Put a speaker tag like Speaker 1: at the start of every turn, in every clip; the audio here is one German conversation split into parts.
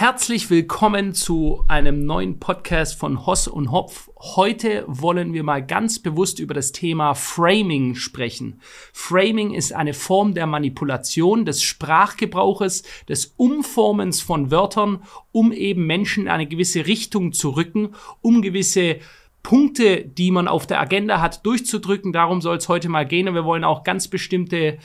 Speaker 1: Herzlich willkommen zu einem neuen Podcast von Hoss und Hopf. Heute wollen wir mal ganz bewusst über das Thema Framing sprechen. Framing ist eine Form der Manipulation, des Sprachgebrauches, des Umformens von Wörtern, um eben Menschen in eine gewisse Richtung zu rücken, um gewisse Punkte, die man auf der Agenda hat, durchzudrücken. Darum soll es heute mal gehen. Und wir wollen auch ganz bestimmte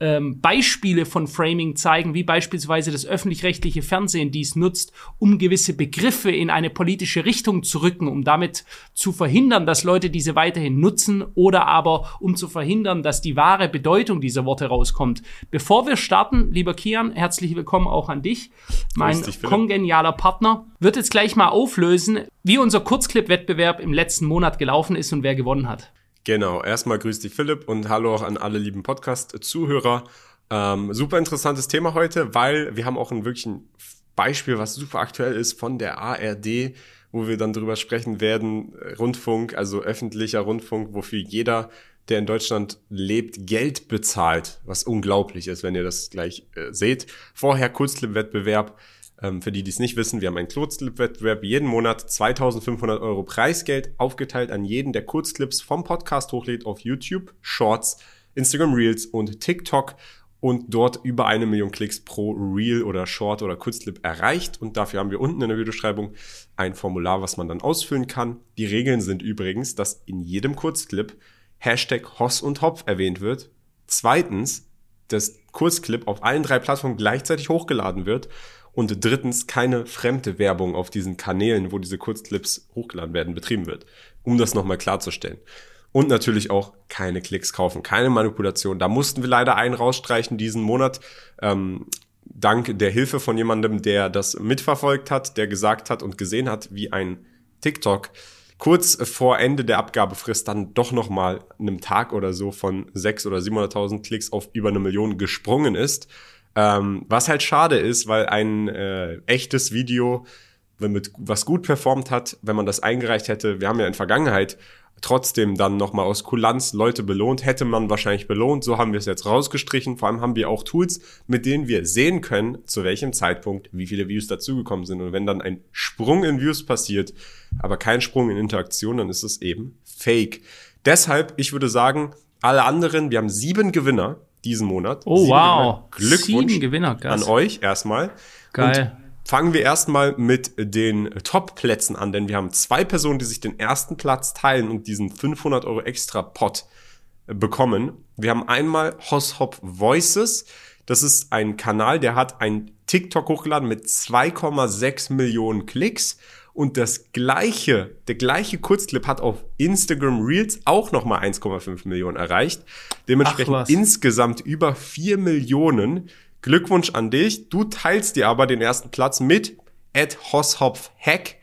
Speaker 1: ähm, Beispiele von Framing zeigen, wie beispielsweise das öffentlich-rechtliche Fernsehen dies nutzt, um gewisse Begriffe in eine politische Richtung zu rücken, um damit zu verhindern, dass Leute diese weiterhin nutzen oder aber um zu verhindern, dass die wahre Bedeutung dieser Worte rauskommt. Bevor wir starten, lieber Kian, herzlich willkommen auch an dich. Mein dich, kongenialer Partner wird jetzt gleich mal auflösen, wie unser Kurzclip-Wettbewerb im letzten Monat gelaufen ist und wer gewonnen hat.
Speaker 2: Genau, erstmal grüß dich Philipp und hallo auch an alle lieben Podcast-Zuhörer. Ähm, super interessantes Thema heute, weil wir haben auch ein wirklich ein Beispiel, was super aktuell ist von der ARD, wo wir dann drüber sprechen werden. Rundfunk, also öffentlicher Rundfunk, wofür jeder, der in Deutschland lebt, Geld bezahlt, was unglaublich ist, wenn ihr das gleich äh, seht. Vorher Kurzclip-Wettbewerb ähm, für die, die es nicht wissen, wir haben einen Kurzclip-Wettbewerb jeden Monat 2500 Euro Preisgeld aufgeteilt an jeden, der Kurzclips vom Podcast hochlädt auf YouTube, Shorts, Instagram Reels und TikTok und dort über eine Million Klicks pro Reel oder Short oder Kurzclip erreicht. Und dafür haben wir unten in der Videobeschreibung ein Formular, was man dann ausfüllen kann. Die Regeln sind übrigens, dass in jedem Kurzclip Hashtag Hoss und Hopf erwähnt wird. Zweitens, das Kurzclip auf allen drei Plattformen gleichzeitig hochgeladen wird. Und drittens, keine fremde Werbung auf diesen Kanälen, wo diese Kurzclips hochgeladen werden, betrieben wird. Um das nochmal klarzustellen. Und natürlich auch keine Klicks kaufen, keine Manipulation. Da mussten wir leider einen rausstreichen diesen Monat. Ähm, dank der Hilfe von jemandem, der das mitverfolgt hat, der gesagt hat und gesehen hat, wie ein TikTok kurz vor Ende der Abgabefrist dann doch noch mal einem Tag oder so von sechs oder 700.000 Klicks auf über eine Million gesprungen ist. Ähm, was halt schade ist, weil ein äh, echtes Video, wenn mit was gut performt hat, wenn man das eingereicht hätte, wir haben ja in Vergangenheit trotzdem dann nochmal aus Kulanz Leute belohnt, hätte man wahrscheinlich belohnt. So haben wir es jetzt rausgestrichen. Vor allem haben wir auch Tools, mit denen wir sehen können, zu welchem Zeitpunkt wie viele Views dazugekommen sind. Und wenn dann ein Sprung in Views passiert, aber kein Sprung in Interaktion, dann ist es eben fake. Deshalb, ich würde sagen, alle anderen, wir haben sieben Gewinner diesen Monat.
Speaker 1: Oh, Sieben wow.
Speaker 2: Gewinner. Glückwunsch Sieben Gewinner, an euch erstmal.
Speaker 1: Geil.
Speaker 2: Und fangen wir erstmal mit den Top-Plätzen an, denn wir haben zwei Personen, die sich den ersten Platz teilen und diesen 500 Euro extra Pot bekommen. Wir haben einmal Hosshop Voices. Das ist ein Kanal, der hat ein TikTok hochgeladen mit 2,6 Millionen Klicks und das gleiche, der gleiche Kurzclip hat auf Instagram Reels auch nochmal 1,5 Millionen erreicht. Dementsprechend insgesamt über 4 Millionen. Glückwunsch an dich. Du teilst dir aber den ersten Platz mit Ed Hosshopf Hack.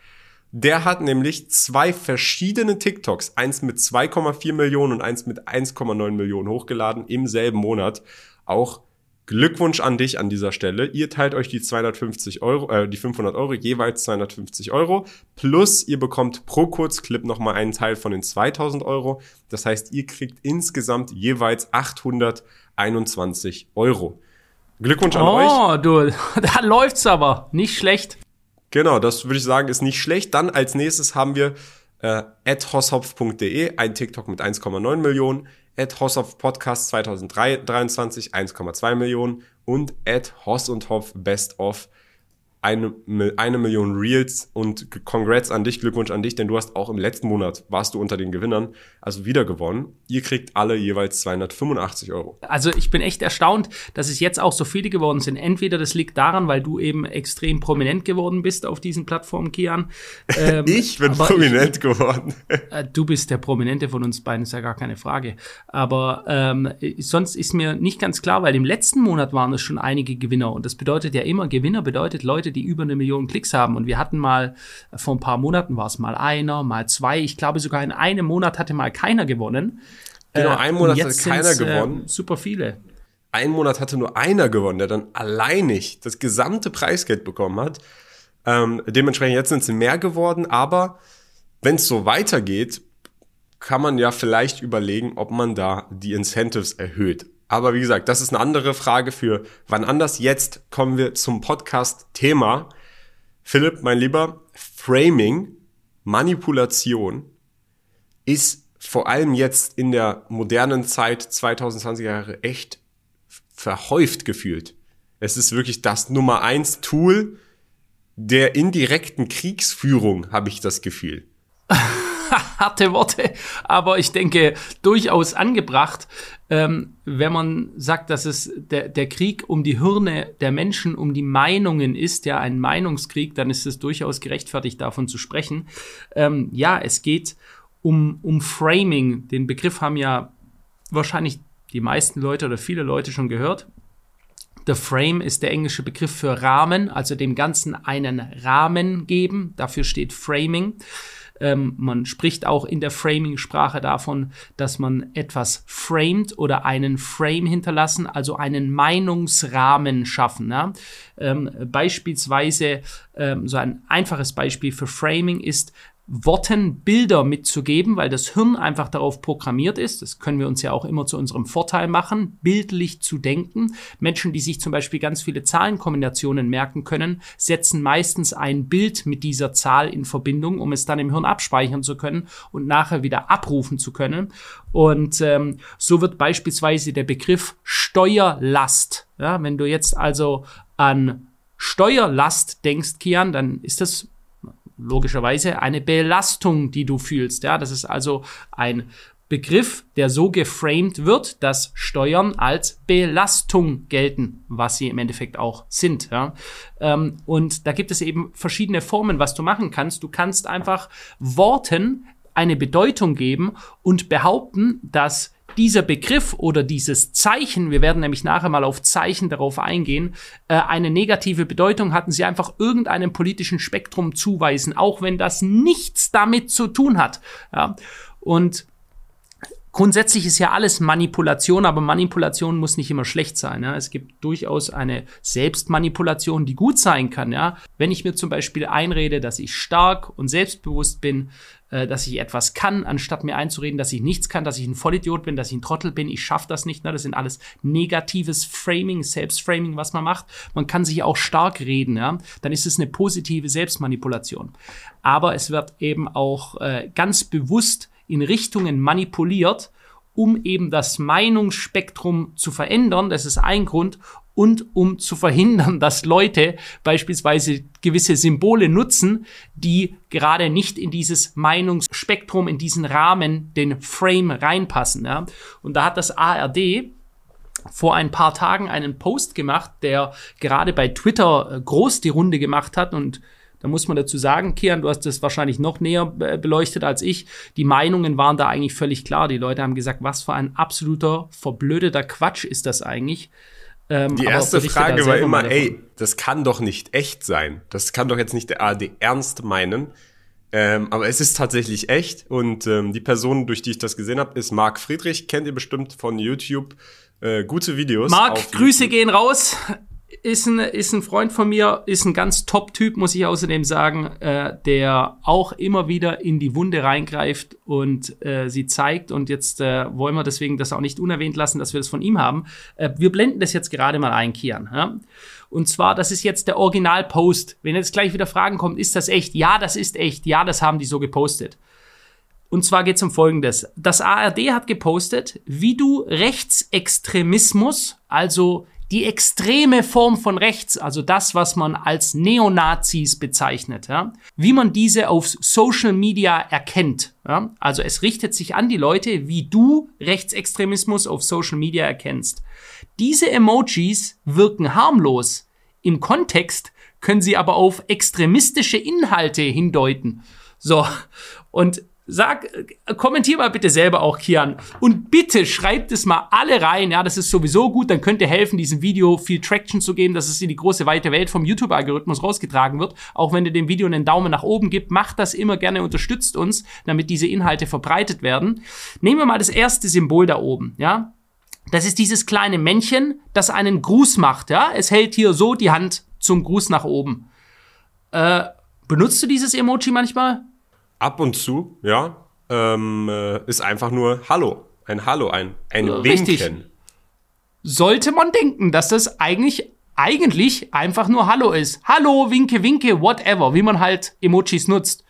Speaker 2: Der hat nämlich zwei verschiedene TikToks, eins mit 2,4 Millionen und eins mit 1,9 Millionen hochgeladen im selben Monat. Auch Glückwunsch an dich an dieser Stelle. Ihr teilt euch die 250 Euro, äh, die 500 Euro, jeweils 250 Euro. Plus ihr bekommt pro Kurzclip nochmal einen Teil von den 2000 Euro. Das heißt, ihr kriegt insgesamt jeweils 821 Euro. Glückwunsch an
Speaker 1: oh,
Speaker 2: euch.
Speaker 1: Oh, du, da läuft's aber. Nicht schlecht.
Speaker 2: Genau, das würde ich sagen, ist nicht schlecht. Dann als nächstes haben wir äh, hoshopf.de, ein TikTok mit 1,9 Millionen, at Hoss of Podcast 2023 1,2 Millionen und at Hoss und Hopf Best of eine, eine Million Reels und Congrats an dich, Glückwunsch an dich, denn du hast auch im letzten Monat warst du unter den Gewinnern, also wieder gewonnen. Ihr kriegt alle jeweils 285 Euro.
Speaker 1: Also ich bin echt erstaunt, dass es jetzt auch so viele geworden sind. Entweder das liegt daran, weil du eben extrem prominent geworden bist auf diesen Plattformen, Kian.
Speaker 2: Ähm, ich bin prominent ich, geworden.
Speaker 1: Äh, du bist der Prominente von uns beiden, ist ja gar keine Frage. Aber ähm, sonst ist mir nicht ganz klar, weil im letzten Monat waren es schon einige Gewinner und das bedeutet ja immer, Gewinner bedeutet Leute, die über eine Million Klicks haben. Und wir hatten mal, äh, vor ein paar Monaten war es mal einer, mal zwei. Ich glaube sogar in einem Monat hatte mal keiner gewonnen.
Speaker 2: Genau, äh, ein Monat hat keiner äh, gewonnen.
Speaker 1: Äh, super viele.
Speaker 2: Ein Monat hatte nur einer gewonnen, der dann alleinig das gesamte Preisgeld bekommen hat. Ähm, dementsprechend jetzt sind es mehr geworden, aber wenn es so weitergeht, kann man ja vielleicht überlegen, ob man da die Incentives erhöht. Aber wie gesagt, das ist eine andere Frage für wann anders. Jetzt kommen wir zum Podcast-Thema. Philipp, mein Lieber, Framing, Manipulation ist vor allem jetzt in der modernen Zeit 2020er Jahre echt verhäuft gefühlt. Es ist wirklich das Nummer eins Tool der indirekten Kriegsführung, habe ich das Gefühl.
Speaker 1: harte Worte, aber ich denke durchaus angebracht, ähm, wenn man sagt, dass es der, der Krieg um die Hirne der Menschen, um die Meinungen ist, ja ein Meinungskrieg, dann ist es durchaus gerechtfertigt, davon zu sprechen. Ähm, ja, es geht um, um Framing. Den Begriff haben ja wahrscheinlich die meisten Leute oder viele Leute schon gehört. The Frame ist der englische Begriff für Rahmen, also dem Ganzen einen Rahmen geben. Dafür steht Framing. Ähm, man spricht auch in der Framing-Sprache davon, dass man etwas framed oder einen Frame hinterlassen, also einen Meinungsrahmen schaffen. Ja? Ähm, beispielsweise, ähm, so ein einfaches Beispiel für Framing ist, Worten Bilder mitzugeben, weil das Hirn einfach darauf programmiert ist. Das können wir uns ja auch immer zu unserem Vorteil machen, bildlich zu denken. Menschen, die sich zum Beispiel ganz viele Zahlenkombinationen merken können, setzen meistens ein Bild mit dieser Zahl in Verbindung, um es dann im Hirn abspeichern zu können und nachher wieder abrufen zu können. Und ähm, so wird beispielsweise der Begriff Steuerlast, ja, wenn du jetzt also an Steuerlast denkst, Kian, dann ist das logischerweise eine Belastung, die du fühlst. Ja, das ist also ein Begriff, der so geframed wird, dass Steuern als Belastung gelten, was sie im Endeffekt auch sind. Ja? Ähm, und da gibt es eben verschiedene Formen, was du machen kannst. Du kannst einfach Worten eine Bedeutung geben und behaupten, dass dieser Begriff oder dieses Zeichen, wir werden nämlich nachher mal auf Zeichen darauf eingehen, äh, eine negative Bedeutung hatten sie einfach irgendeinem politischen Spektrum zuweisen, auch wenn das nichts damit zu tun hat. Ja? Und Grundsätzlich ist ja alles Manipulation, aber Manipulation muss nicht immer schlecht sein. Ja. Es gibt durchaus eine Selbstmanipulation, die gut sein kann. Ja. Wenn ich mir zum Beispiel einrede, dass ich stark und selbstbewusst bin, äh, dass ich etwas kann, anstatt mir einzureden, dass ich nichts kann, dass ich ein Vollidiot bin, dass ich ein Trottel bin, ich schaffe das nicht. Ne? Das sind alles negatives Framing, Selbstframing, was man macht. Man kann sich auch stark reden, ja. Dann ist es eine positive Selbstmanipulation. Aber es wird eben auch äh, ganz bewusst in Richtungen manipuliert, um eben das Meinungsspektrum zu verändern. Das ist ein Grund. Und um zu verhindern, dass Leute beispielsweise gewisse Symbole nutzen, die gerade nicht in dieses Meinungsspektrum, in diesen Rahmen, den Frame reinpassen. Ja. Und da hat das ARD vor ein paar Tagen einen Post gemacht, der gerade bei Twitter äh, groß die Runde gemacht hat und da muss man dazu sagen, Kian, du hast das wahrscheinlich noch näher beleuchtet als ich. Die Meinungen waren da eigentlich völlig klar. Die Leute haben gesagt, was für ein absoluter verblödeter Quatsch ist das eigentlich.
Speaker 2: Ähm, die erste Frage war immer, ey, das kann doch nicht echt sein. Das kann doch jetzt nicht der ARD ernst meinen. Ähm, aber es ist tatsächlich echt und ähm, die Person, durch die ich das gesehen habe, ist Marc Friedrich. Kennt ihr bestimmt von YouTube. Äh, gute Videos.
Speaker 1: Marc, Grüße YouTube. gehen raus ist ein, ist ein Freund von mir, ist ein ganz Top-Typ, muss ich außerdem sagen, äh, der auch immer wieder in die Wunde reingreift und äh, sie zeigt. Und jetzt äh, wollen wir deswegen das auch nicht unerwähnt lassen, dass wir das von ihm haben. Äh, wir blenden das jetzt gerade mal ein, Kian. Ja? Und zwar, das ist jetzt der Original-Post. Wenn jetzt gleich wieder Fragen kommen, ist das echt? Ja, das ist echt. Ja, das haben die so gepostet. Und zwar geht es um Folgendes. Das ARD hat gepostet, wie du Rechtsextremismus, also die extreme Form von rechts, also das, was man als Neonazis bezeichnet, ja, wie man diese auf Social Media erkennt. Ja. Also es richtet sich an die Leute, wie du Rechtsextremismus auf Social Media erkennst. Diese Emojis wirken harmlos. Im Kontext können sie aber auf extremistische Inhalte hindeuten. So, und Sag, kommentier mal bitte selber auch, Kian. Und bitte schreibt es mal alle rein. Ja, das ist sowieso gut. Dann könnt ihr helfen, diesem Video viel Traction zu geben, dass es in die große weite Welt vom YouTube-Algorithmus rausgetragen wird. Auch wenn ihr dem Video einen Daumen nach oben gibt, macht das immer gerne, unterstützt uns, damit diese Inhalte verbreitet werden. Nehmen wir mal das erste Symbol da oben. Ja, das ist dieses kleine Männchen, das einen Gruß macht. Ja, es hält hier so die Hand zum Gruß nach oben. Äh, benutzt du dieses Emoji manchmal?
Speaker 2: Ab und zu, ja, ähm, äh, ist einfach nur Hallo. Ein Hallo, ein, ein Richtig. Winken.
Speaker 1: Sollte man denken, dass das eigentlich eigentlich einfach nur Hallo ist. Hallo, winke, winke, whatever, wie man halt Emojis nutzt.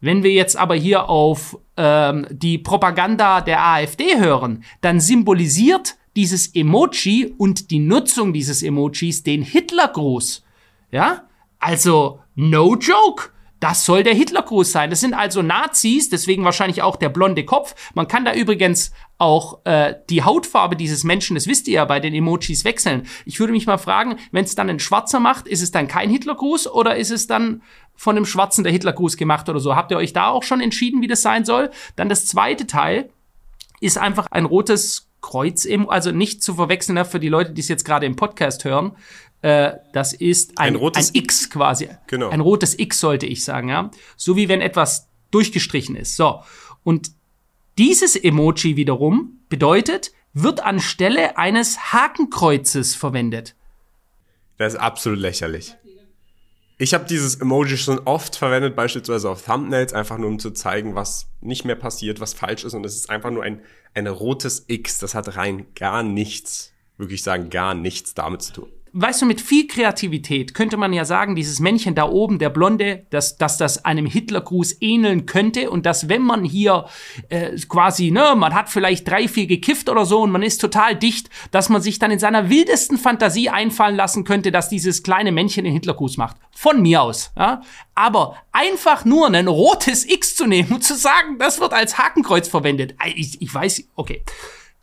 Speaker 1: Wenn wir jetzt aber hier auf ähm, die Propaganda der AfD hören, dann symbolisiert dieses Emoji und die Nutzung dieses Emojis den Hitlergruß. Ja? Also, no joke. Das soll der Hitlergruß sein. Das sind also Nazis, deswegen wahrscheinlich auch der blonde Kopf. Man kann da übrigens auch äh, die Hautfarbe dieses Menschen, das wisst ihr ja bei den Emojis, wechseln. Ich würde mich mal fragen, wenn es dann ein Schwarzer macht, ist es dann kein Hitlergruß oder ist es dann von einem Schwarzen der Hitlergruß gemacht oder so? Habt ihr euch da auch schon entschieden, wie das sein soll? Dann das zweite Teil ist einfach ein rotes Kreuz, also nicht zu verwechseln für die Leute, die es jetzt gerade im Podcast hören. Äh, das ist ein, ein, rotes, ein X quasi. Genau. Ein rotes X sollte ich sagen, ja. So wie wenn etwas durchgestrichen ist. So. Und dieses Emoji wiederum bedeutet, wird anstelle eines Hakenkreuzes verwendet.
Speaker 2: Das ist absolut lächerlich. Ich habe dieses Emoji schon oft verwendet, beispielsweise auf Thumbnails, einfach nur um zu zeigen, was nicht mehr passiert, was falsch ist. Und es ist einfach nur ein, ein rotes X. Das hat rein gar nichts, wirklich sagen, gar nichts damit zu tun
Speaker 1: weißt du, mit viel Kreativität könnte man ja sagen, dieses Männchen da oben, der Blonde, dass, dass das einem Hitlergruß ähneln könnte und dass wenn man hier äh, quasi, ne, man hat vielleicht drei, vier gekifft oder so und man ist total dicht, dass man sich dann in seiner wildesten Fantasie einfallen lassen könnte, dass dieses kleine Männchen den Hitlergruß macht. Von mir aus. Ja? Aber einfach nur ein rotes X zu nehmen und zu sagen, das wird als Hakenkreuz verwendet. Ich, ich weiß, okay.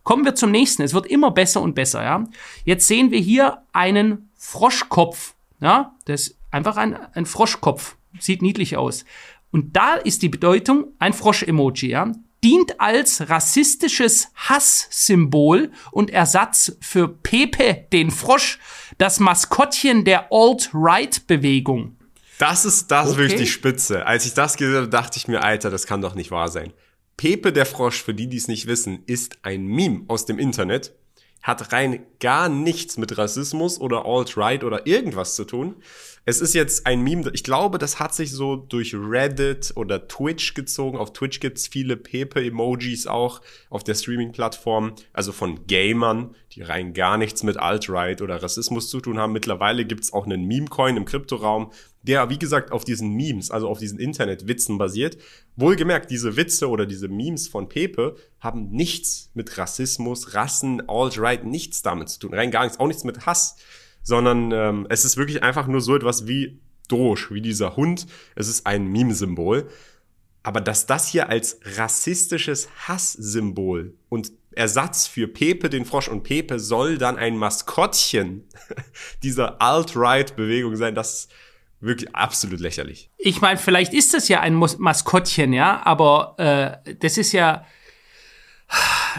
Speaker 1: Kommen wir zum nächsten. Es wird immer besser und besser, ja. Jetzt sehen wir hier einen Froschkopf, ja. Das ist einfach ein, ein Froschkopf. Sieht niedlich aus. Und da ist die Bedeutung ein Frosch-Emoji, ja. Dient als rassistisches Hasssymbol und Ersatz für Pepe, den Frosch, das Maskottchen der Alt-Right-Bewegung.
Speaker 2: Das ist, das okay. ist wirklich die Spitze. Als ich das gesehen habe, dachte ich mir, Alter, das kann doch nicht wahr sein. Pepe der Frosch, für die, die es nicht wissen, ist ein Meme aus dem Internet, hat rein gar nichts mit Rassismus oder Alt-Right oder irgendwas zu tun. Es ist jetzt ein Meme, ich glaube, das hat sich so durch Reddit oder Twitch gezogen. Auf Twitch gibt's viele Pepe-Emojis auch auf der Streaming-Plattform, also von Gamern, die rein gar nichts mit Alt-Right oder Rassismus zu tun haben. Mittlerweile gibt's auch einen Meme-Coin im Kryptoraum, der, wie gesagt, auf diesen Memes, also auf diesen Internetwitzen basiert. Wohlgemerkt, diese Witze oder diese Memes von Pepe haben nichts mit Rassismus, Rassen, Alt-Right, nichts damit zu tun. Rein gar nichts, auch nichts mit Hass sondern ähm, es ist wirklich einfach nur so etwas wie Doge, wie dieser Hund. Es ist ein Meme-Symbol. Aber dass das hier als rassistisches Hasssymbol und Ersatz für Pepe den Frosch und Pepe soll dann ein Maskottchen dieser Alt-Right-Bewegung sein, das wirklich absolut lächerlich.
Speaker 1: Ich meine, vielleicht ist das ja ein Maskottchen, ja, aber äh, das ist ja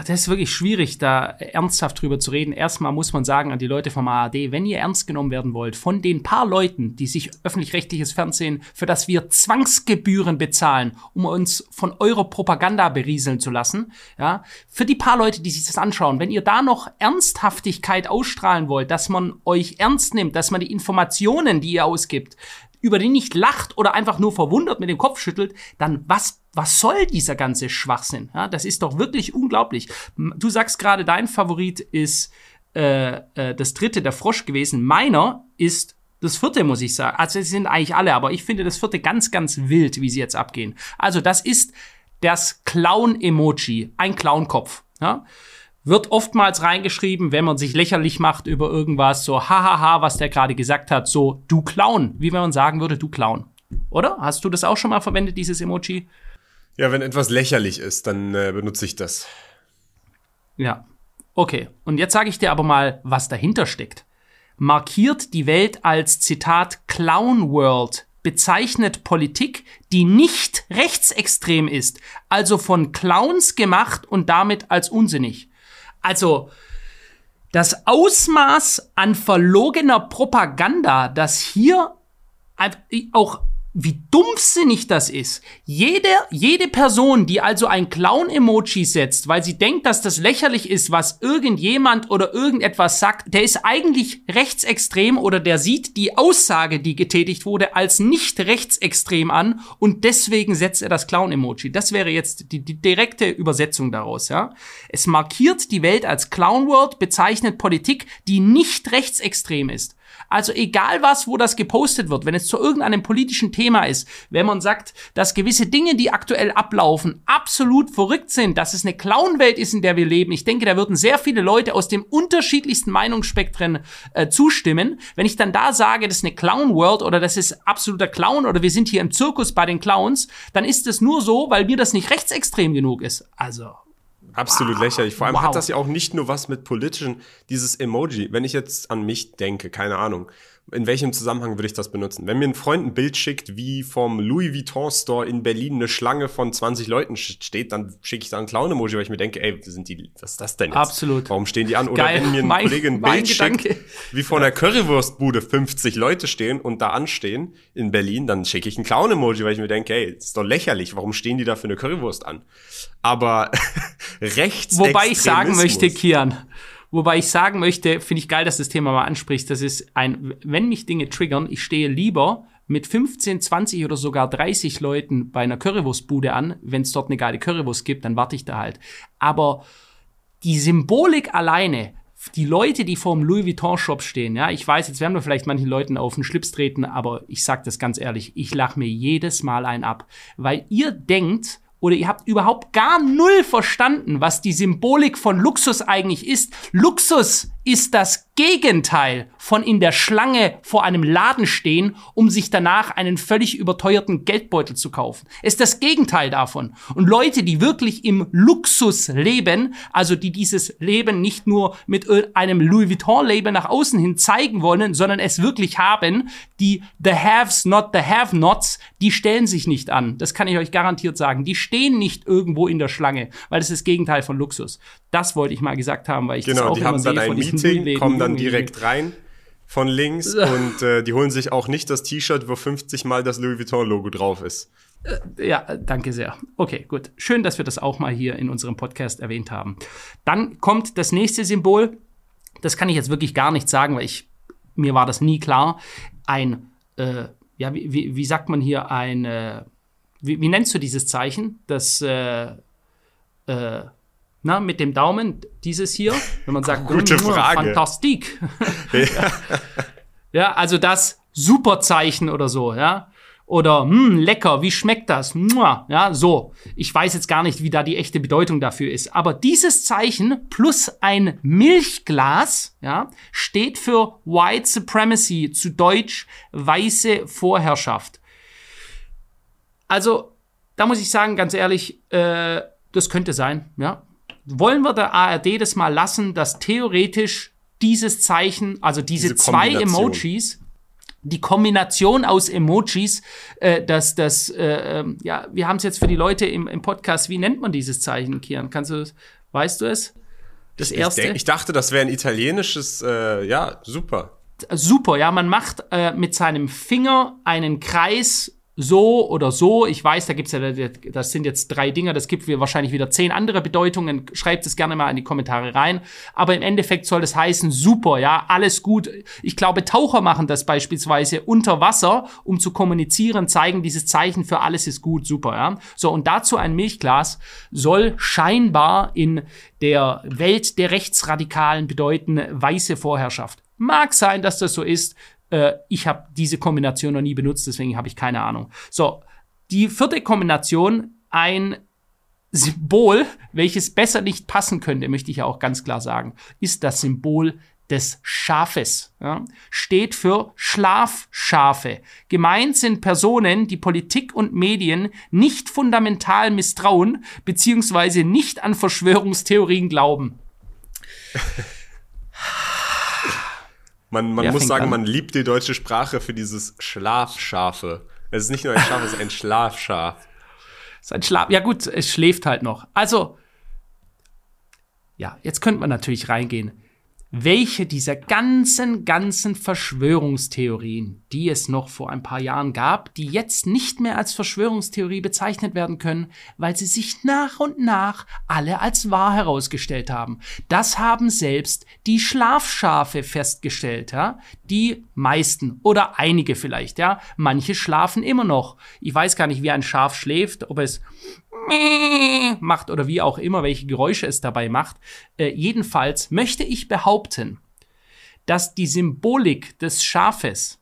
Speaker 1: das ist wirklich schwierig, da ernsthaft drüber zu reden. Erstmal muss man sagen an die Leute vom ARD, wenn ihr ernst genommen werden wollt, von den paar Leuten, die sich öffentlich-rechtliches Fernsehen, für das wir Zwangsgebühren bezahlen, um uns von eurer Propaganda berieseln zu lassen, ja, für die paar Leute, die sich das anschauen, wenn ihr da noch Ernsthaftigkeit ausstrahlen wollt, dass man euch ernst nimmt, dass man die Informationen, die ihr ausgibt, über die nicht lacht oder einfach nur verwundert mit dem Kopf schüttelt, dann was, was soll dieser ganze Schwachsinn? Ja, das ist doch wirklich unglaublich. Du sagst gerade, dein Favorit ist äh, äh, das dritte, der Frosch gewesen. Meiner ist das vierte, muss ich sagen. Also, sie sind eigentlich alle, aber ich finde das vierte ganz, ganz wild, wie sie jetzt abgehen. Also, das ist das Clown-Emoji, ein Clownkopf. Ja? Wird oftmals reingeschrieben, wenn man sich lächerlich macht über irgendwas, so hahaha, was der gerade gesagt hat, so du Clown, wie wenn man sagen würde, du Clown. Oder? Hast du das auch schon mal verwendet, dieses Emoji?
Speaker 2: Ja, wenn etwas lächerlich ist, dann äh, benutze ich das.
Speaker 1: Ja. Okay. Und jetzt sage ich dir aber mal, was dahinter steckt. Markiert die Welt als Zitat Clown World bezeichnet Politik, die nicht rechtsextrem ist, also von Clowns gemacht und damit als unsinnig. Also das Ausmaß an verlogener Propaganda, das hier auch wie dumpfsinnig das ist. Jede, jede Person, die also ein Clown-Emoji setzt, weil sie denkt, dass das lächerlich ist, was irgendjemand oder irgendetwas sagt, der ist eigentlich rechtsextrem oder der sieht die Aussage, die getätigt wurde, als nicht rechtsextrem an und deswegen setzt er das Clown-Emoji. Das wäre jetzt die, die direkte Übersetzung daraus, ja. Es markiert die Welt als Clown-World, bezeichnet Politik, die nicht rechtsextrem ist. Also egal was, wo das gepostet wird, wenn es zu irgendeinem politischen Thema ist, wenn man sagt, dass gewisse Dinge, die aktuell ablaufen, absolut verrückt sind, dass es eine Clownwelt ist, in der wir leben. Ich denke, da würden sehr viele Leute aus dem unterschiedlichsten Meinungsspektren äh, zustimmen. Wenn ich dann da sage, das ist eine Clown World oder das ist absoluter Clown oder wir sind hier im Zirkus bei den Clowns, dann ist es nur so, weil mir das nicht rechtsextrem genug ist. Also
Speaker 2: Absolut wow. lächerlich. Vor allem wow. hat das ja auch nicht nur was mit politischen, dieses Emoji. Wenn ich jetzt an mich denke, keine Ahnung, in welchem Zusammenhang würde ich das benutzen? Wenn mir ein Freund ein Bild schickt, wie vom Louis Vuitton Store in Berlin eine Schlange von 20 Leuten steht, dann schicke ich da ein Clown-Emoji, weil ich mir denke, ey, sind die, was ist das denn jetzt?
Speaker 1: Absolut.
Speaker 2: Warum stehen die an? Oder Geil. wenn mir ein mein, Kollege ein Bild schickt, wie vor einer Currywurstbude 50 Leute stehen und da anstehen in Berlin, dann schicke ich ein Clown-Emoji, weil ich mir denke, ey, ist doch lächerlich, warum stehen die da für eine Currywurst an? Aber rechts.
Speaker 1: Wobei ich sagen möchte, Kian, Wobei ich sagen möchte, finde ich geil, dass du das Thema mal ansprichst. Das ist ein, wenn mich Dinge triggern, ich stehe lieber mit 15, 20 oder sogar 30 Leuten bei einer Currywurstbude an. Wenn es dort eine geile Currywurst gibt, dann warte ich da halt. Aber die Symbolik alleine, die Leute, die vor dem Louis Vuitton Shop stehen, ja, ich weiß, jetzt werden wir vielleicht manchen Leuten auf den Schlips treten, aber ich sag das ganz ehrlich, ich lache mir jedes Mal ein ab, weil ihr denkt, oder ihr habt überhaupt gar null verstanden, was die Symbolik von Luxus eigentlich ist. Luxus ist das Gegenteil von in der Schlange vor einem Laden stehen, um sich danach einen völlig überteuerten Geldbeutel zu kaufen. Ist das Gegenteil davon. Und Leute, die wirklich im Luxus leben, also die dieses Leben nicht nur mit einem Louis Vuitton-Label nach außen hin zeigen wollen, sondern es wirklich haben, die The Haves, not the Have-Nots, die stellen sich nicht an. Das kann ich euch garantiert sagen. Die stehen nicht irgendwo in der Schlange, weil das ist das Gegenteil von Luxus. Das wollte ich mal gesagt haben, weil ich
Speaker 2: genau,
Speaker 1: das auch
Speaker 2: die immer haben sehe von diesen 50 kommen dann direkt rein von links und äh, die holen sich auch nicht das T-Shirt, wo 50 mal das Louis Vuitton-Logo drauf ist.
Speaker 1: Äh, ja, danke sehr. Okay, gut. Schön, dass wir das auch mal hier in unserem Podcast erwähnt haben. Dann kommt das nächste Symbol. Das kann ich jetzt wirklich gar nicht sagen, weil ich mir war das nie klar. Ein, äh, ja, wie, wie, wie, sagt man hier ein, äh, wie, wie, nennst du dieses Zeichen? Das, äh, äh na, mit dem Daumen, dieses hier, wenn man sagt,
Speaker 2: gute hm, Frage.
Speaker 1: Fantastik. Ja. ja, also das Superzeichen oder so, ja. Oder, hm, lecker, wie schmeckt das? Ja, so. Ich weiß jetzt gar nicht, wie da die echte Bedeutung dafür ist. Aber dieses Zeichen plus ein Milchglas, ja, steht für White Supremacy, zu Deutsch weiße Vorherrschaft. Also, da muss ich sagen, ganz ehrlich, äh, das könnte sein, ja wollen wir der ARD das mal lassen, dass theoretisch dieses Zeichen, also diese, diese zwei Emojis, die Kombination aus Emojis, äh, dass das, äh, ähm, ja, wir haben es jetzt für die Leute im, im Podcast, wie nennt man dieses Zeichen, Kian? Kannst du, weißt du es?
Speaker 2: Das ich, erste? Ich, ich dachte, das wäre ein italienisches, äh, ja, super.
Speaker 1: Super, ja, man macht äh, mit seinem Finger einen Kreis so oder so. Ich weiß, da gibt's ja, das sind jetzt drei Dinger, das gibt wir wahrscheinlich wieder zehn andere Bedeutungen. Schreibt es gerne mal in die Kommentare rein. Aber im Endeffekt soll das heißen, super, ja, alles gut. Ich glaube, Taucher machen das beispielsweise unter Wasser, um zu kommunizieren, zeigen dieses Zeichen für alles ist gut, super, ja. So, und dazu ein Milchglas soll scheinbar in der Welt der Rechtsradikalen bedeuten weiße Vorherrschaft. Mag sein, dass das so ist. Äh, ich habe diese Kombination noch nie benutzt, deswegen habe ich keine Ahnung. So, die vierte Kombination, ein Symbol, welches besser nicht passen könnte, möchte ich ja auch ganz klar sagen, ist das Symbol des Schafes. Ja, steht für Schlafschafe. Gemeint sind Personen, die Politik und Medien nicht fundamental misstrauen, beziehungsweise nicht an Verschwörungstheorien glauben.
Speaker 2: Man, man ja, muss sagen, an. man liebt die deutsche Sprache für dieses Schlafschafe. Es ist nicht nur ein Schaf, es ist ein Schlafschaf.
Speaker 1: Es ist ein Schlaf. Ja, gut, es schläft halt noch. Also, ja, jetzt könnte man natürlich reingehen welche dieser ganzen, ganzen Verschwörungstheorien, die es noch vor ein paar Jahren gab, die jetzt nicht mehr als Verschwörungstheorie bezeichnet werden können, weil sie sich nach und nach alle als wahr herausgestellt haben. Das haben selbst die Schlafschafe festgestellt, ja? Die meisten oder einige vielleicht, ja? Manche schlafen immer noch. Ich weiß gar nicht, wie ein Schaf schläft, ob es macht oder wie auch immer, welche Geräusche es dabei macht. Äh, jedenfalls möchte ich behaupten, dass die Symbolik des Schafes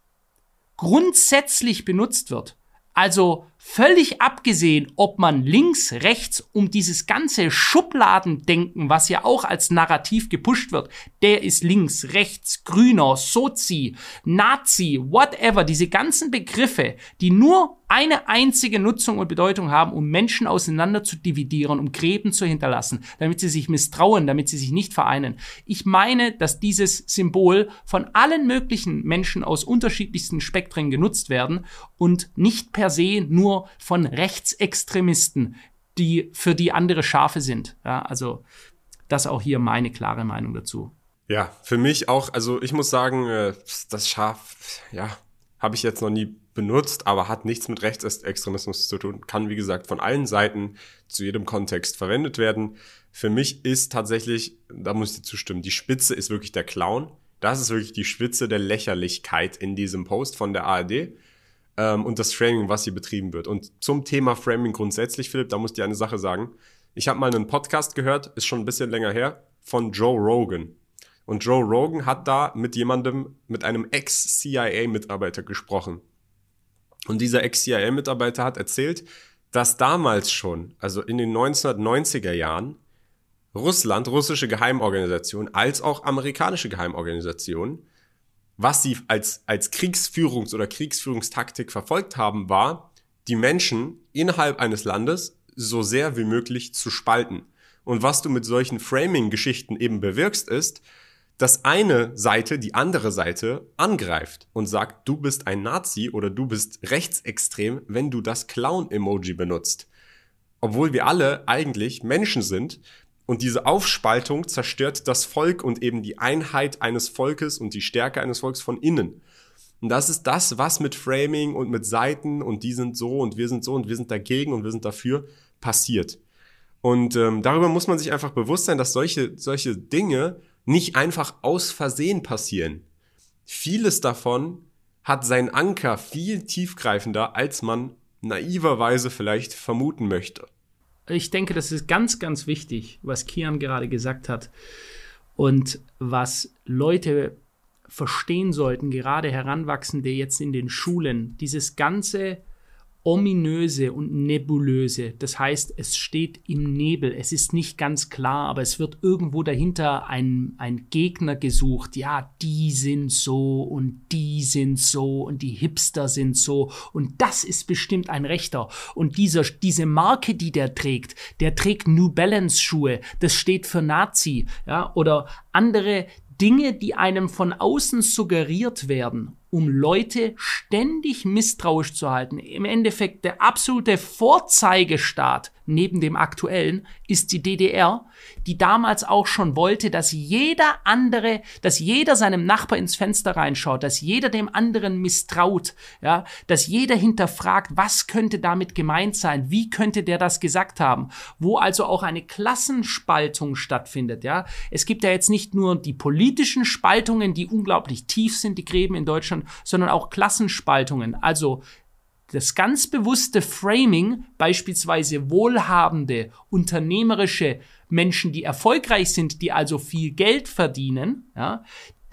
Speaker 1: grundsätzlich benutzt wird. Also völlig abgesehen, ob man links, rechts um dieses ganze Schubladendenken, was ja auch als Narrativ gepusht wird, der ist links, rechts, grüner, Sozi, Nazi, whatever, diese ganzen Begriffe, die nur eine einzige Nutzung und Bedeutung haben, um Menschen auseinander zu dividieren, um Gräben zu hinterlassen, damit sie sich misstrauen, damit sie sich nicht vereinen. Ich meine, dass dieses Symbol von allen möglichen Menschen aus unterschiedlichsten Spektren genutzt werden und nicht per se nur von Rechtsextremisten, die für die andere Schafe sind. Ja, also das auch hier meine klare Meinung dazu.
Speaker 2: Ja, für mich auch, also ich muss sagen, äh, das Schaf, ja, habe ich jetzt noch nie benutzt, aber hat nichts mit Rechtsextremismus zu tun. Kann, wie gesagt, von allen Seiten zu jedem Kontext verwendet werden. Für mich ist tatsächlich, da muss ich dir zustimmen, die Spitze ist wirklich der Clown. Das ist wirklich die Spitze der Lächerlichkeit in diesem Post von der ARD ähm, und das Framing, was hier betrieben wird. Und zum Thema Framing grundsätzlich, Philipp, da muss ich dir eine Sache sagen. Ich habe mal einen Podcast gehört, ist schon ein bisschen länger her, von Joe Rogan. Und Joe Rogan hat da mit jemandem, mit einem Ex-CIA-Mitarbeiter gesprochen. Und dieser Ex-CIA-Mitarbeiter hat erzählt, dass damals schon, also in den 1990er Jahren, Russland, russische Geheimorganisationen als auch amerikanische Geheimorganisationen, was sie als, als Kriegsführungs- oder Kriegsführungstaktik verfolgt haben, war, die Menschen innerhalb eines Landes so sehr wie möglich zu spalten. Und was du mit solchen Framing-Geschichten eben bewirkst, ist, dass eine Seite die andere Seite angreift und sagt, du bist ein Nazi oder du bist rechtsextrem, wenn du das Clown-Emoji benutzt. Obwohl wir alle eigentlich Menschen sind und diese Aufspaltung zerstört das Volk und eben die Einheit eines Volkes und die Stärke eines Volkes von innen. Und das ist das, was mit Framing und mit Seiten und die sind so und wir sind so und wir sind dagegen und wir sind dafür passiert. Und ähm, darüber muss man sich einfach bewusst sein, dass solche, solche Dinge nicht einfach aus Versehen passieren. Vieles davon hat seinen Anker viel tiefgreifender, als man naiverweise vielleicht vermuten möchte.
Speaker 1: Ich denke, das ist ganz, ganz wichtig, was Kian gerade gesagt hat und was Leute verstehen sollten, gerade Heranwachsende jetzt in den Schulen, dieses ganze ominöse und nebulöse. Das heißt, es steht im Nebel. Es ist nicht ganz klar, aber es wird irgendwo dahinter ein, ein Gegner gesucht. Ja, die sind so und die sind so und die Hipster sind so und das ist bestimmt ein Rechter. Und dieser, diese Marke, die der trägt, der trägt New Balance Schuhe. Das steht für Nazi. Ja, oder andere Dinge, die einem von außen suggeriert werden um Leute ständig misstrauisch zu halten. Im Endeffekt der absolute Vorzeigestaat neben dem aktuellen ist die DDR, die damals auch schon wollte, dass jeder andere, dass jeder seinem Nachbar ins Fenster reinschaut, dass jeder dem anderen misstraut, ja, dass jeder hinterfragt, was könnte damit gemeint sein, wie könnte der das gesagt haben, wo also auch eine Klassenspaltung stattfindet, ja. Es gibt ja jetzt nicht nur die politischen Spaltungen, die unglaublich tief sind, die Gräben in Deutschland, sondern auch Klassenspaltungen. Also das ganz bewusste Framing, beispielsweise wohlhabende, unternehmerische Menschen, die erfolgreich sind, die also viel Geld verdienen, ja,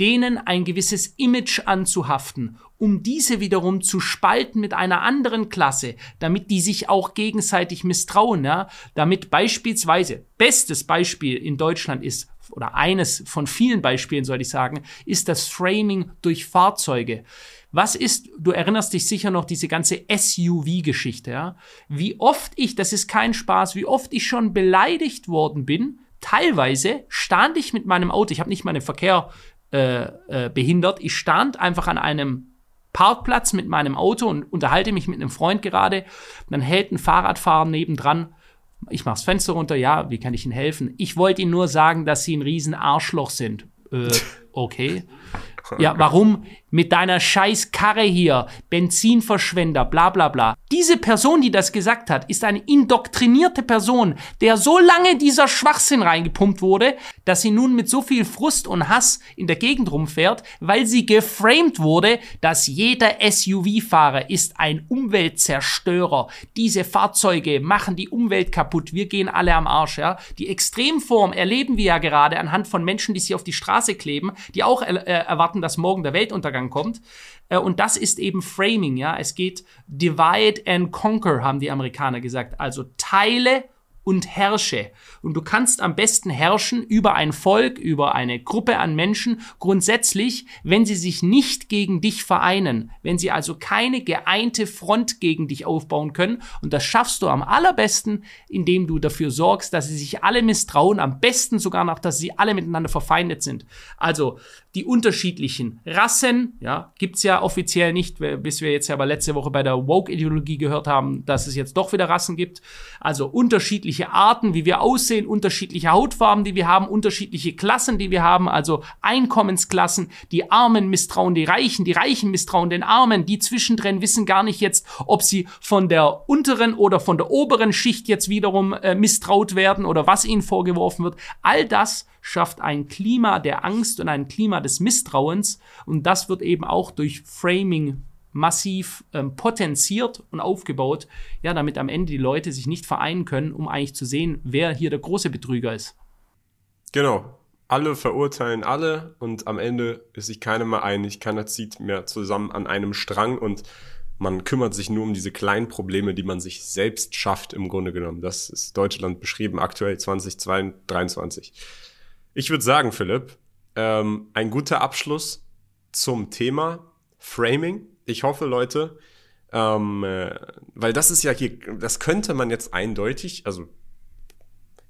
Speaker 1: denen ein gewisses Image anzuhaften, um diese wiederum zu spalten mit einer anderen Klasse, damit die sich auch gegenseitig misstrauen, ja, damit beispielsweise, bestes Beispiel in Deutschland ist, oder eines von vielen Beispielen, soll ich sagen, ist das Framing durch Fahrzeuge. Was ist, du erinnerst dich sicher noch, diese ganze SUV-Geschichte, ja? Wie oft ich, das ist kein Spaß, wie oft ich schon beleidigt worden bin. Teilweise stand ich mit meinem Auto, ich habe nicht meinen Verkehr äh, äh, behindert, ich stand einfach an einem Parkplatz mit meinem Auto und unterhalte mich mit einem Freund gerade. Dann hält ein Fahrradfahrer nebendran ich mach's Fenster runter, ja, wie kann ich Ihnen helfen? Ich wollte Ihnen nur sagen, dass Sie ein riesen Arschloch sind. Äh, okay. Ja, warum? Mit deiner scheiß Karre hier, Benzinverschwender, bla bla bla. Diese Person, die das gesagt hat, ist eine indoktrinierte Person, der so lange dieser Schwachsinn reingepumpt wurde, dass sie nun mit so viel Frust und Hass in der Gegend rumfährt, weil sie geframed wurde, dass jeder SUV-Fahrer ist ein Umweltzerstörer. Diese Fahrzeuge machen die Umwelt kaputt. Wir gehen alle am Arsch, ja. Die Extremform erleben wir ja gerade anhand von Menschen, die sich auf die Straße kleben, die auch äh, erwarten, dass morgen der Weltuntergang kommt. Äh, und das ist eben Framing, ja. Es geht divide and conquer, haben die Amerikaner gesagt. Also teile und herrsche. Und du kannst am besten herrschen über ein Volk, über eine Gruppe an Menschen, grundsätzlich, wenn sie sich nicht gegen dich vereinen, wenn sie also keine geeinte Front gegen dich aufbauen können. Und das schaffst du am allerbesten, indem du dafür sorgst, dass sie sich alle misstrauen, am besten sogar noch, dass sie alle miteinander verfeindet sind. Also die unterschiedlichen Rassen, ja, gibt's ja offiziell nicht, bis wir jetzt ja aber letzte Woche bei der Woke-Ideologie gehört haben, dass es jetzt doch wieder Rassen gibt. Also unterschiedliche Arten, wie wir aussehen, unterschiedliche Hautfarben, die wir haben, unterschiedliche Klassen, die wir haben, also Einkommensklassen. Die Armen misstrauen die Reichen, die Reichen misstrauen den Armen, die zwischendrin wissen gar nicht jetzt, ob sie von der unteren oder von der oberen Schicht jetzt wiederum äh, misstraut werden oder was ihnen vorgeworfen wird. All das schafft ein Klima der Angst und ein Klima des Misstrauens. Und das wird eben auch durch Framing massiv ähm, potenziert und aufgebaut, ja, damit am Ende die Leute sich nicht vereinen können, um eigentlich zu sehen, wer hier der große Betrüger ist.
Speaker 2: Genau. Alle verurteilen alle und am Ende ist sich keiner mehr einig, keiner zieht mehr zusammen an einem Strang und man kümmert sich nur um diese kleinen Probleme, die man sich selbst schafft, im Grunde genommen. Das ist Deutschland beschrieben aktuell 2023. Ich würde sagen, Philipp, ähm, ein guter Abschluss zum Thema Framing. Ich hoffe, Leute, ähm, äh, weil das ist ja hier, das könnte man jetzt eindeutig, also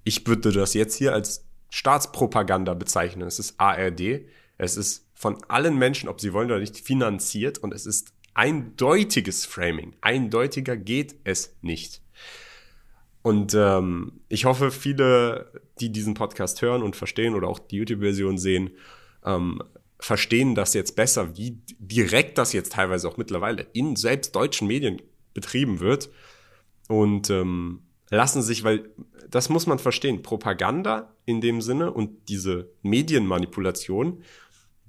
Speaker 2: ich würde das jetzt hier als Staatspropaganda bezeichnen. Es ist ARD, es ist von allen Menschen, ob sie wollen oder nicht, finanziert und es ist eindeutiges Framing. Eindeutiger geht es nicht. Und ähm, ich hoffe, viele, die diesen Podcast hören und verstehen oder auch die YouTube-Version sehen, ähm, verstehen das jetzt besser, wie direkt das jetzt teilweise auch mittlerweile in selbst deutschen Medien betrieben wird. Und ähm, lassen sich, weil das muss man verstehen, Propaganda in dem Sinne und diese Medienmanipulation,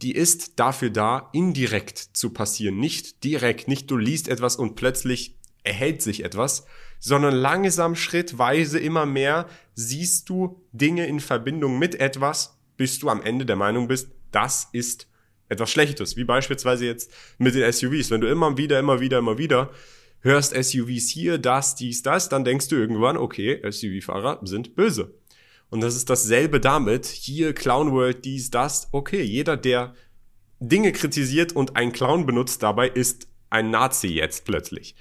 Speaker 2: die ist dafür da, indirekt zu passieren, nicht direkt, nicht du liest etwas und plötzlich erhält sich etwas, sondern langsam, schrittweise immer mehr siehst du Dinge in Verbindung mit etwas, bis du am Ende der Meinung bist, das ist etwas Schlechtes. Wie beispielsweise jetzt mit den SUVs. Wenn du immer wieder, immer wieder, immer wieder hörst SUVs hier, das, dies, das, dann denkst du irgendwann, okay, SUV-Fahrer sind böse. Und das ist dasselbe damit. Hier Clown World, dies, das. Okay, jeder, der Dinge kritisiert und einen Clown benutzt dabei, ist ein Nazi jetzt plötzlich.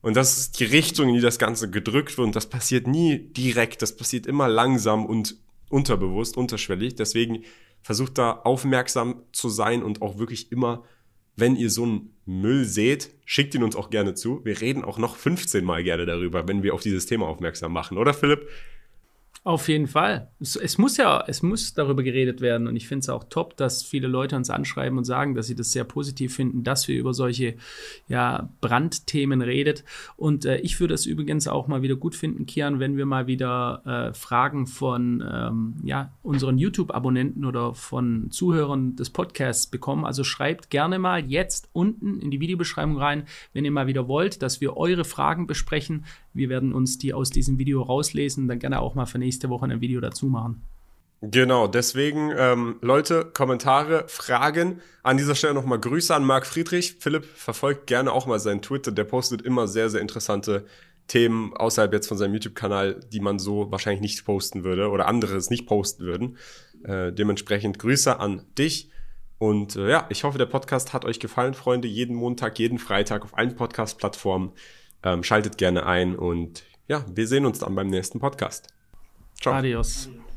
Speaker 2: Und das ist die Richtung, in die das Ganze gedrückt wird. Und das passiert nie direkt. Das passiert immer langsam und unterbewusst, unterschwellig. Deswegen versucht da aufmerksam zu sein und auch wirklich immer, wenn ihr so einen Müll seht, schickt ihn uns auch gerne zu. Wir reden auch noch 15 Mal gerne darüber, wenn wir auf dieses Thema aufmerksam machen, oder Philipp?
Speaker 1: Auf jeden Fall. Es, es, muss ja, es muss darüber geredet werden und ich finde es auch top, dass viele Leute uns anschreiben und sagen, dass sie das sehr positiv finden, dass wir über solche ja, Brandthemen redet. Und äh, ich würde es übrigens auch mal wieder gut finden, Kian, wenn wir mal wieder äh, Fragen von ähm, ja, unseren YouTube-Abonnenten oder von Zuhörern des Podcasts bekommen. Also schreibt gerne mal jetzt unten in die Videobeschreibung rein, wenn ihr mal wieder wollt, dass wir eure Fragen besprechen. Wir werden uns die aus diesem Video rauslesen, dann gerne auch mal für nächste Woche ein Video dazu machen.
Speaker 2: Genau, deswegen, ähm, Leute, Kommentare, Fragen. An dieser Stelle nochmal Grüße an Marc Friedrich. Philipp verfolgt gerne auch mal seinen Twitter. Der postet immer sehr, sehr interessante Themen außerhalb jetzt von seinem YouTube-Kanal, die man so wahrscheinlich nicht posten würde oder andere es nicht posten würden. Äh, dementsprechend Grüße an dich. Und äh, ja, ich hoffe, der Podcast hat euch gefallen, Freunde. Jeden Montag, jeden Freitag auf allen Podcast-Plattformen. Ähm, schaltet gerne ein und ja, wir sehen uns dann beim nächsten Podcast.
Speaker 1: Ciao. Adios.